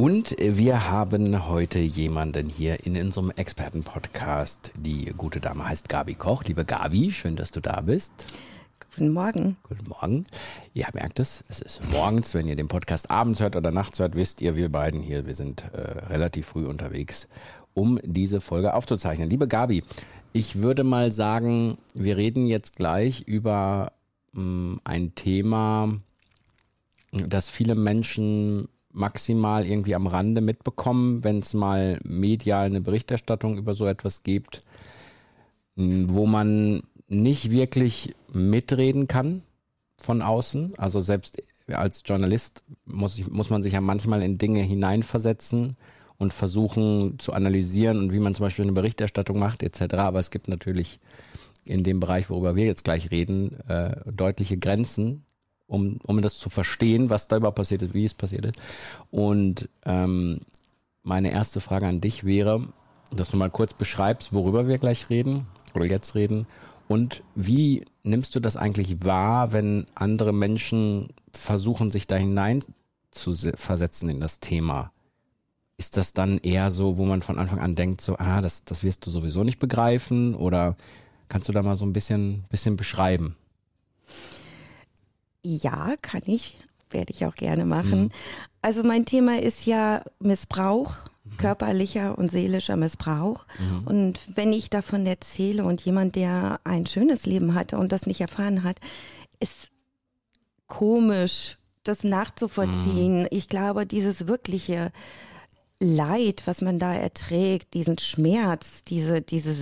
Und wir haben heute jemanden hier in unserem Expertenpodcast. Die gute Dame heißt Gabi Koch. Liebe Gabi, schön, dass du da bist. Guten Morgen. Guten Morgen. Ihr merkt es, es ist morgens. Wenn ihr den Podcast abends hört oder nachts hört, wisst ihr, wir beiden hier, wir sind äh, relativ früh unterwegs, um diese Folge aufzuzeichnen. Liebe Gabi, ich würde mal sagen, wir reden jetzt gleich über mh, mm, ein Thema, das viele Menschen maximal irgendwie am Rande mitbekommen, wenn es mal medial eine Berichterstattung über so etwas gibt, wo man nicht wirklich mitreden kann von außen. Also selbst als Journalist muss, ich, muss man sich ja manchmal in Dinge hineinversetzen und versuchen zu analysieren und wie man zum Beispiel eine Berichterstattung macht etc. Aber es gibt natürlich in dem Bereich, worüber wir jetzt gleich reden, äh, deutliche Grenzen, um, um das zu verstehen, was da überhaupt passiert ist, wie es passiert ist. Und ähm, meine erste Frage an dich wäre, dass du mal kurz beschreibst, worüber wir gleich reden oder jetzt reden und wie nimmst du das eigentlich wahr, wenn andere Menschen versuchen, sich da hinein zu versetzen in das Thema? Ist das dann eher so, wo man von Anfang an denkt, so, ah, das, das wirst du sowieso nicht begreifen? Oder kannst du da mal so ein bisschen, bisschen beschreiben? Ja, kann ich. Werde ich auch gerne machen. Mhm. Also mein Thema ist ja Missbrauch, mhm. körperlicher und seelischer Missbrauch. Mhm. Und wenn ich davon erzähle und jemand, der ein schönes Leben hatte und das nicht erfahren hat, ist komisch, das nachzuvollziehen. Mhm. Ich glaube, dieses wirkliche Leid, was man da erträgt, diesen Schmerz, diese, diese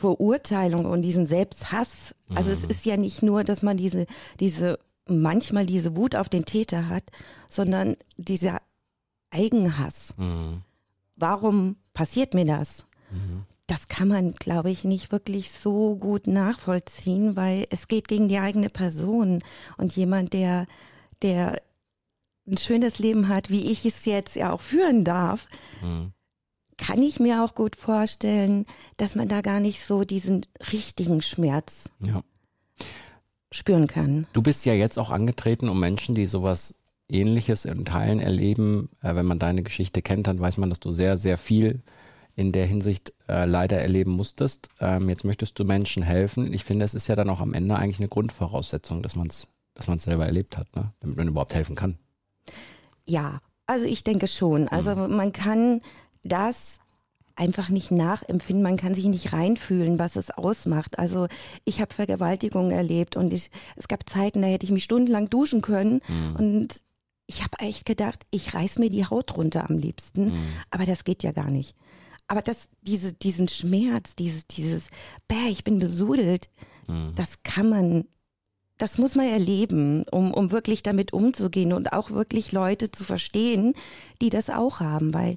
Selbstverurteilung und diesen Selbsthass, also es mhm. ist ja nicht nur, dass man diese, diese, manchmal diese Wut auf den Täter hat, sondern dieser Eigenhass. Mhm. Warum passiert mir das? Mhm. Das kann man, glaube ich, nicht wirklich so gut nachvollziehen, weil es geht gegen die eigene Person und jemand, der, der ein schönes Leben hat, wie ich es jetzt ja auch führen darf, mhm. Kann ich mir auch gut vorstellen, dass man da gar nicht so diesen richtigen Schmerz ja. spüren kann. Du bist ja jetzt auch angetreten, um Menschen, die sowas Ähnliches in Teilen erleben. Äh, wenn man deine Geschichte kennt, dann weiß man, dass du sehr, sehr viel in der Hinsicht äh, leider erleben musstest. Ähm, jetzt möchtest du Menschen helfen. Ich finde, es ist ja dann auch am Ende eigentlich eine Grundvoraussetzung, dass man es dass man's selber erlebt hat, ne? damit man überhaupt helfen kann. Ja, also ich denke schon. Also man kann das einfach nicht nachempfinden, man kann sich nicht reinfühlen, was es ausmacht. Also ich habe Vergewaltigungen erlebt und ich, es gab Zeiten, da hätte ich mich stundenlang duschen können mhm. und ich habe echt gedacht, ich reiß mir die Haut runter am liebsten, mhm. aber das geht ja gar nicht. Aber das, diese, diesen Schmerz, dieses, dieses, bäh, ich bin besudelt, mhm. das kann man das muss man erleben, um, um wirklich damit umzugehen und auch wirklich Leute zu verstehen, die das auch haben, weil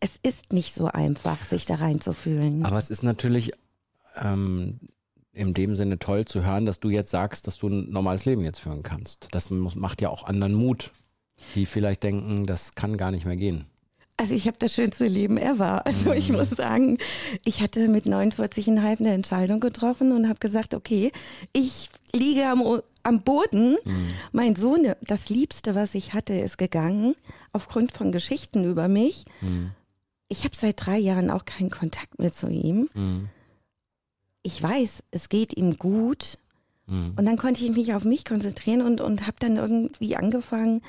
es ist nicht so einfach, sich da reinzufühlen. Aber es ist natürlich ähm, in dem Sinne toll zu hören, dass du jetzt sagst, dass du ein normales Leben jetzt führen kannst. Das macht ja auch anderen Mut, die vielleicht denken, das kann gar nicht mehr gehen. Also ich habe das schönste Leben ever. Also ich mhm. muss sagen, ich hatte mit 49,5 eine Entscheidung getroffen und habe gesagt, okay, ich liege am, am Boden. Mhm. Mein Sohn, das Liebste, was ich hatte, ist gegangen aufgrund von Geschichten über mich. Mhm. Ich habe seit drei Jahren auch keinen Kontakt mehr zu ihm. Mhm. Ich weiß, es geht ihm gut. Mhm. Und dann konnte ich mich auf mich konzentrieren und, und habe dann irgendwie angefangen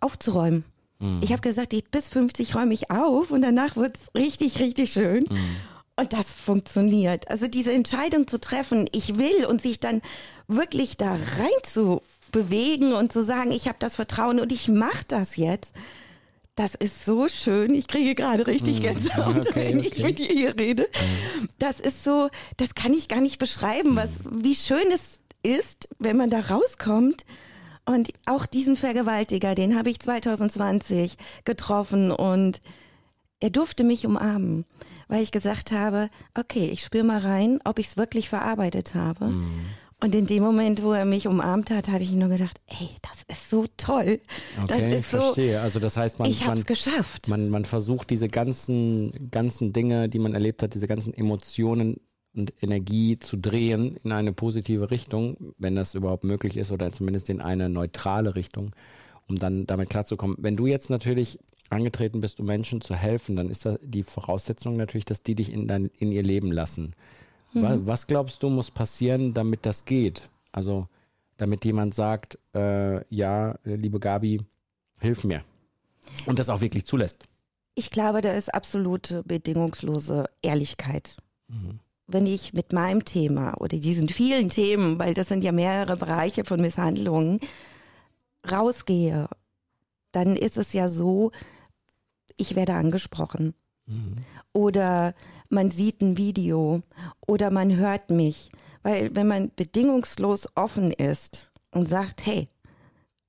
aufzuräumen. Mhm. Ich habe gesagt, ich, bis 50 räume ich auf und danach wird's richtig, richtig schön. Mhm. Und das funktioniert. Also diese Entscheidung zu treffen, ich will und sich dann wirklich da rein zu bewegen und zu sagen, ich habe das Vertrauen und ich mache das jetzt. Das ist so schön. Ich kriege gerade richtig mhm. Gänsehaut, okay, wenn okay. ich mit dir hier rede. Das ist so, das kann ich gar nicht beschreiben, was, wie schön es ist, wenn man da rauskommt und auch diesen Vergewaltiger, den habe ich 2020 getroffen und er durfte mich umarmen, weil ich gesagt habe, okay, ich spüre mal rein, ob ich es wirklich verarbeitet habe. Mhm. Und in dem Moment, wo er mich umarmt hat, habe ich nur gedacht, ey, das ist so toll. Okay, das ist ich verstehe. Also das heißt, man, ich man, geschafft. Man, man versucht diese ganzen, ganzen Dinge, die man erlebt hat, diese ganzen Emotionen und Energie zu drehen in eine positive Richtung, wenn das überhaupt möglich ist, oder zumindest in eine neutrale Richtung, um dann damit klarzukommen. Wenn du jetzt natürlich angetreten bist, um Menschen zu helfen, dann ist da die Voraussetzung natürlich, dass die dich in, dein, in ihr Leben lassen. Mhm. Was glaubst du, muss passieren, damit das geht? Also, damit jemand sagt, äh, ja, liebe Gabi, hilf mir. Und das auch wirklich zulässt. Ich glaube, da ist absolute bedingungslose Ehrlichkeit. Mhm. Wenn ich mit meinem Thema oder diesen vielen Themen, weil das sind ja mehrere Bereiche von Misshandlungen, rausgehe, dann ist es ja so, ich werde angesprochen. Mhm. Oder man sieht ein Video oder man hört mich. Weil wenn man bedingungslos offen ist und sagt, hey,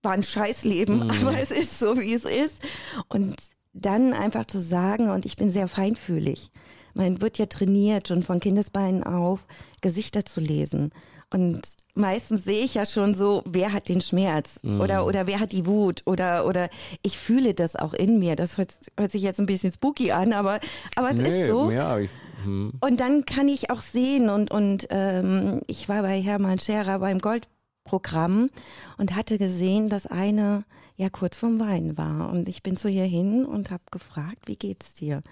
war ein Scheißleben, mhm. aber es ist so, wie es ist. Und dann einfach zu sagen, und ich bin sehr feinfühlig. Man wird ja trainiert, schon von Kindesbeinen auf, Gesichter zu lesen. Und meistens sehe ich ja schon so, wer hat den Schmerz mhm. oder, oder wer hat die Wut oder, oder ich fühle das auch in mir. Das hört, hört sich jetzt ein bisschen spooky an, aber, aber es nee, ist so. Ja, ich, hm. Und dann kann ich auch sehen und, und ähm, ich war bei Hermann Scherer beim Goldprogramm und hatte gesehen, dass eine ja kurz vorm Weinen war. Und ich bin zu ihr hin und habe gefragt, wie geht's dir?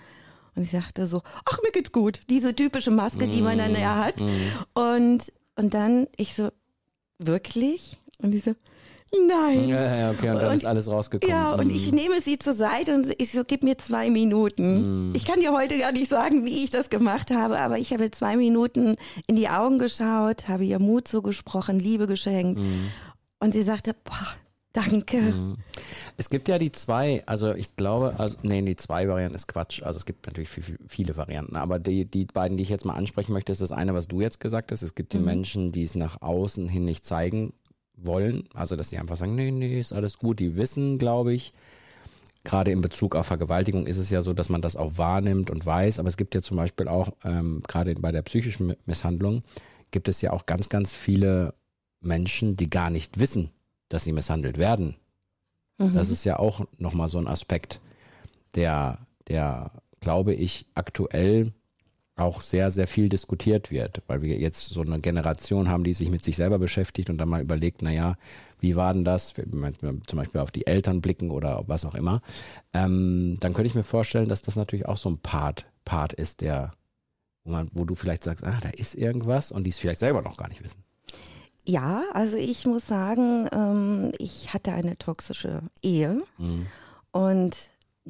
Und ich sagte so, ach, mir geht's gut. Diese typische Maske, die man dann ja hat. Mm. Und und dann ich so, wirklich? Und die so, nein. Ja, ja, okay, und dann und, ist alles rausgekommen. Ja, und ich mhm. nehme sie zur Seite und ich so, gib mir zwei Minuten. Mm. Ich kann dir heute gar nicht sagen, wie ich das gemacht habe, aber ich habe zwei Minuten in die Augen geschaut, habe ihr Mut zugesprochen, Liebe geschenkt. Mm. Und sie sagte, boah, Danke. Mhm. Es gibt ja die zwei, also ich glaube, also nee, die zwei Varianten ist Quatsch. Also es gibt natürlich viel, viele Varianten, aber die, die beiden, die ich jetzt mal ansprechen möchte, ist das eine, was du jetzt gesagt hast. Es gibt die mhm. Menschen, die es nach außen hin nicht zeigen wollen. Also dass sie einfach sagen, nee, nee, ist alles gut. Die wissen, glaube ich, gerade in Bezug auf Vergewaltigung ist es ja so, dass man das auch wahrnimmt und weiß. Aber es gibt ja zum Beispiel auch, ähm, gerade bei der psychischen Misshandlung, gibt es ja auch ganz, ganz viele Menschen, die gar nicht wissen, dass sie misshandelt werden. Mhm. Das ist ja auch nochmal so ein Aspekt, der, der, glaube ich, aktuell auch sehr, sehr viel diskutiert wird, weil wir jetzt so eine Generation haben, die sich mit sich selber beschäftigt und dann mal überlegt, naja, wie war denn das, wenn wir zum Beispiel auf die Eltern blicken oder was auch immer, ähm, dann könnte ich mir vorstellen, dass das natürlich auch so ein Part, Part ist, der, wo, man, wo du vielleicht sagst, ah, da ist irgendwas und die es vielleicht selber noch gar nicht wissen. Ja, also ich muss sagen, ähm, ich hatte eine toxische Ehe mhm. und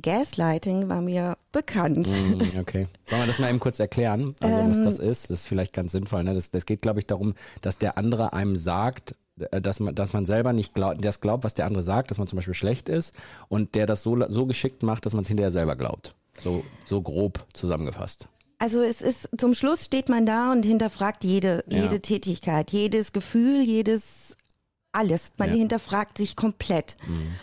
Gaslighting war mir bekannt. Mhm, okay. Wollen wir das mal eben kurz erklären, also ähm, was das ist? Das ist vielleicht ganz sinnvoll. Ne? Das, das geht, glaube ich, darum, dass der andere einem sagt, äh, dass man, dass man selber nicht glaubt, das glaubt, was der andere sagt, dass man zum Beispiel schlecht ist und der das so, so geschickt macht, dass man es hinterher selber glaubt. So, so grob zusammengefasst. Also es ist, zum Schluss steht man da und hinterfragt jede, ja. jede Tätigkeit, jedes Gefühl, jedes, alles. Man ja. hinterfragt sich komplett. Mhm.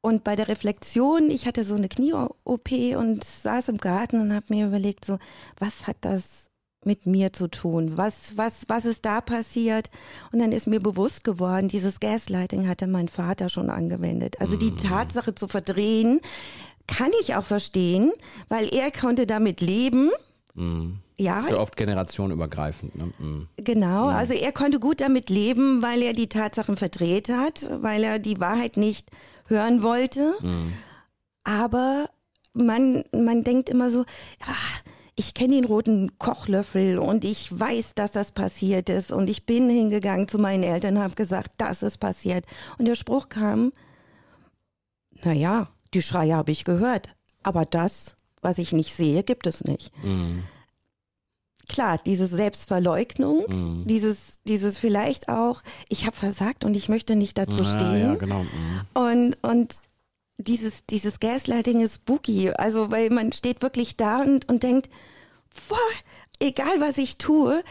Und bei der Reflexion, ich hatte so eine Knie-OP und saß im Garten und habe mir überlegt, so, was hat das mit mir zu tun? Was, was, was ist da passiert? Und dann ist mir bewusst geworden, dieses Gaslighting hatte mein Vater schon angewendet. Also die mhm. Tatsache zu verdrehen, kann ich auch verstehen, weil er konnte damit leben, Mhm. Ja. So oft generationenübergreifend. Ne? Mhm. Genau, mhm. also er konnte gut damit leben, weil er die Tatsachen verdreht hat, weil er die Wahrheit nicht hören wollte. Mhm. Aber man, man denkt immer so, ach, ich kenne den roten Kochlöffel und ich weiß, dass das passiert ist. Und ich bin hingegangen zu meinen Eltern und habe gesagt, das ist passiert. Und der Spruch kam, naja, die Schreie habe ich gehört, aber das was ich nicht sehe, gibt es nicht. Mhm. Klar, diese Selbstverleugnung, mhm. dieses, dieses vielleicht auch, ich habe versagt und ich möchte nicht dazu ja, stehen. Ja, genau. Mhm. Und, und dieses, dieses Gaslighting ist spooky. Also, weil man steht wirklich da und, und denkt, boah, egal was ich tue,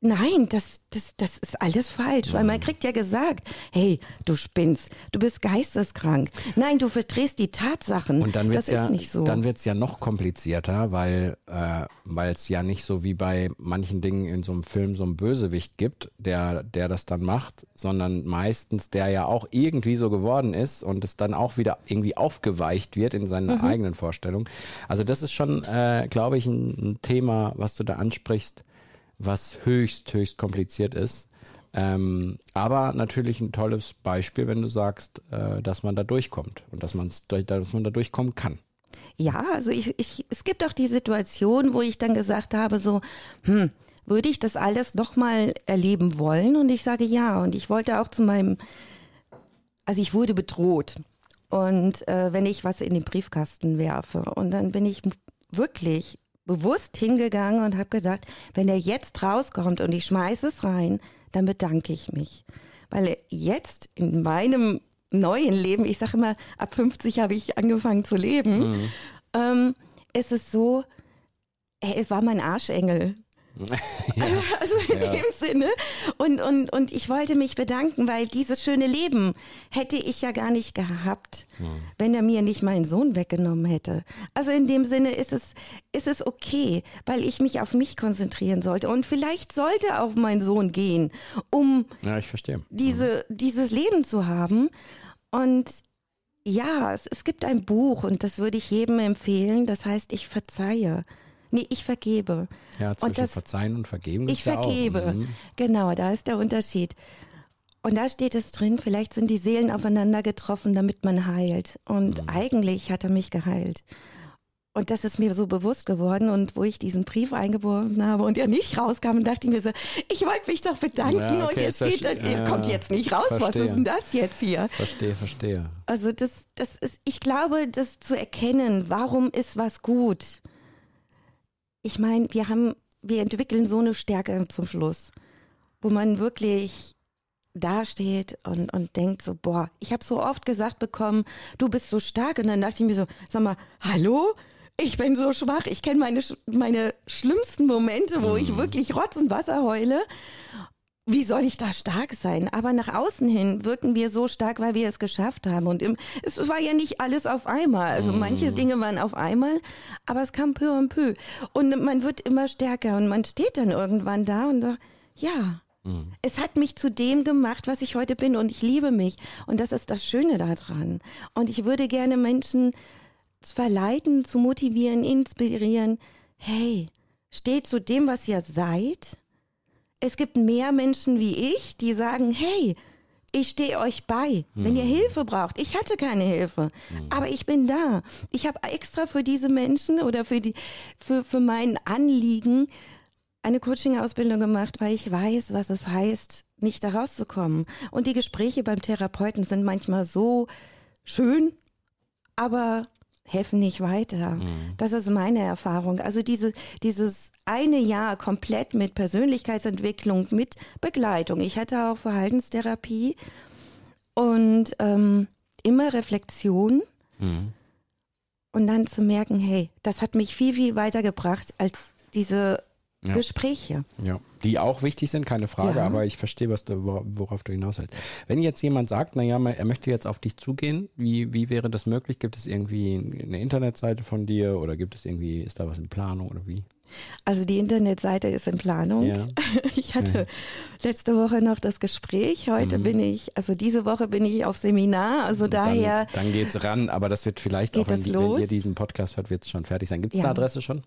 Nein, das, das, das ist alles falsch, weil man kriegt ja gesagt, hey, du spinnst, du bist geisteskrank. Nein, du verdrehst die Tatsachen. Und dann wird's ja, so. dann wird's ja noch komplizierter, weil äh, es ja nicht so wie bei manchen Dingen in so einem Film so einen Bösewicht gibt, der der das dann macht, sondern meistens der ja auch irgendwie so geworden ist und es dann auch wieder irgendwie aufgeweicht wird in seinen Mhm. eigenen Vorstellungen. Also das ist schon, äh, glaube ich, ein, ein Thema, was du da ansprichst, was höchst höchst kompliziert ist. Ähm, aber natürlich ein tolles Beispiel, wenn du sagst, äh, dass man da durchkommt und dass, man's, dass man da durchkommen kann. Ja, also ich, ich, es gibt auch die Situation, wo ich dann gesagt habe, so, hm, würde ich das alles nochmal erleben wollen? Und ich sage ja. Und ich wollte auch zu meinem, also ich wurde bedroht. Und äh, wenn ich was in den Briefkasten werfe. Und dann bin ich wirklich bewusst hingegangen und habe gedacht, wenn er jetzt rauskommt und ich schmeiße es rein, dann bedanke ich mich. Weil jetzt in meinem neuen Leben, ich sage immer, ab 50 habe ich angefangen zu leben, ähm, ist es so, er war mein Arschengel. Also in Ja. dem Sinne. Und, und, und ich wollte mich bedanken, weil dieses schöne Leben hätte ich ja gar nicht gehabt, wenn er mir nicht meinen Sohn weggenommen hätte. Also in dem Sinne ist es, ist es okay, weil ich mich auf mich konzentrieren sollte. Und vielleicht sollte auch mein Sohn gehen, um Ja, ich verstehe. diese, dieses Leben zu haben. Und ja, es, es gibt ein Buch und das würde ich jedem empfehlen. Das heißt, ich verzeihe. Nee, ich vergebe. Ja, zwischen und das, Verzeihen und Vergeben ich ja vergebe. Auch. Mhm. Genau, da ist der Unterschied. Und da steht es drin, vielleicht sind die Seelen aufeinander getroffen, damit man heilt. Und Mhm. eigentlich hat er mich geheilt. Und das ist mir so bewusst geworden. Und wo ich diesen Brief eingeworfen habe und er nicht rauskam, dachte ich mir so, ich wollte mich doch bedanken Ja, okay, und er ja steht, er ja, kommt jetzt nicht raus. Was verstehe. ist denn das jetzt hier? Verstehe, verstehe. Also das, das ist, ich glaube, das zu erkennen, warum ist was gut. Ich meine, wir haben, wir entwickeln so eine Stärke zum Schluss, wo man wirklich dasteht und, und denkt so, boah, ich habe so oft gesagt bekommen, du bist so stark und dann dachte ich mir so, sag mal, hallo? Ich bin so schwach. Ich kenne meine, meine schlimmsten Momente, wo ich wirklich Rotz und Wasser heule. Wie soll ich da stark sein? Aber nach außen hin wirken wir so stark, weil wir es geschafft haben. Und im, es war ja nicht alles auf einmal. Also manche Dinge waren auf einmal, aber es kam peu à peu. Und man wird immer stärker und man steht dann irgendwann da und sagt, ja, es hat mich zu dem gemacht, was ich heute bin und ich liebe mich. Und das ist das Schöne daran. Und ich würde gerne Menschen verleiten, zu motivieren, inspirieren. Hey, steht zu dem, was ihr seid. Es gibt mehr Menschen wie ich, die sagen, hey, ich stehe euch bei, wenn ihr Hilfe braucht. Ich hatte keine Hilfe, aber ich bin da. Ich habe extra für diese Menschen oder für die für für mein Anliegen eine Coaching-Ausbildung gemacht, weil ich weiß, was es heißt, nicht da rauszukommen. Und die Gespräche beim Therapeuten sind manchmal so schön, aber helfen nicht weiter. Das ist meine Erfahrung. Also diese, dieses eine Jahr komplett mit Persönlichkeitsentwicklung, mit Begleitung. Ich hatte auch Verhaltenstherapie und ähm, immer Reflexion. Und dann zu merken, hey, das hat mich viel, viel weitergebracht als diese Ja. Gespräche. Ja, die auch wichtig sind, keine Frage, Ja. aber ich verstehe, was du, wora- worauf du hinaus willst. Wenn jetzt jemand sagt, naja, er möchte jetzt auf dich zugehen, wie, wie wäre das möglich? Gibt es irgendwie eine Internetseite von dir oder gibt es irgendwie, ist da was in Planung oder wie? Also die Internetseite ist in Planung. Ja. Ich hatte letzte Woche noch das Gespräch. Heute bin ich, also diese Woche bin ich auf Seminar. Also daher, Dann, dann geht's ran, aber das wird vielleicht auch, wenn, wenn ihr diesen Podcast hört, wird es schon fertig sein. Gibt es Ja. eine Adresse schon?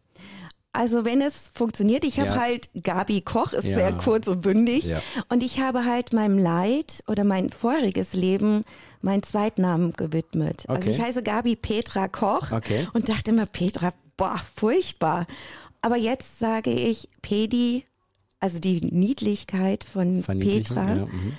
Also wenn es funktioniert, ich habe Ja. halt, Gabi Koch ist Ja. sehr kurz und bündig. Ja. Und ich habe halt meinem Leid oder mein voriges Leben meinen Zweitnamen gewidmet. Also Okay. ich heiße Gabi Petra Koch Okay. und dachte immer, Petra, boah, furchtbar. Aber jetzt sage ich Pedi, also die Niedlichkeit von? Petra. Mhm.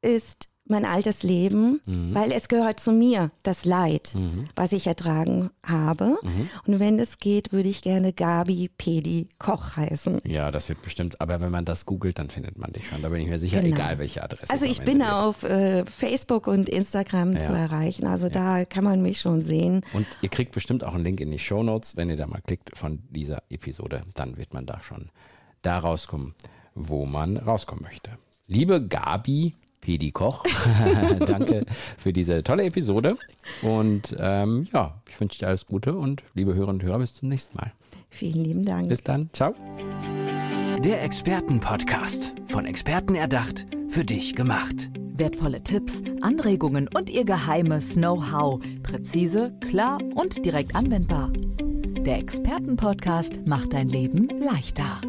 ist mein altes Leben, Mhm. weil es gehört zu mir, das Leid, was ich ertragen habe. Mhm. Und wenn es geht, würde ich gerne Gabi Pedi Koch heißen. ja, das wird bestimmt, aber wenn man das googelt, dann findet man dich schon. Da bin ich mir sicher, Genau. egal welche Adresse. Also ich bin wird. auf äh, Facebook und Instagram Ja. zu erreichen. Also da kann man mich schon sehen. Und ihr kriegt bestimmt auch einen Link in die Show Notes. Wenn ihr da mal klickt von dieser Episode, dann wird man da schon da rauskommen, wo man rauskommen möchte. Liebe Gabi Pedi Koch, danke für diese tolle Episode. Und ähm, ja, ich wünsche dir alles Gute und liebe Hörerinnen und Hörer, bis zum nächsten Mal. Vielen lieben Dank. Bis dann. Ciao. Der Expertenpodcast. Von Experten erdacht, für dich gemacht. Wertvolle Tipps, Anregungen und ihr geheimes Know-how. Präzise, klar und direkt anwendbar. Der Expertenpodcast macht dein Leben leichter.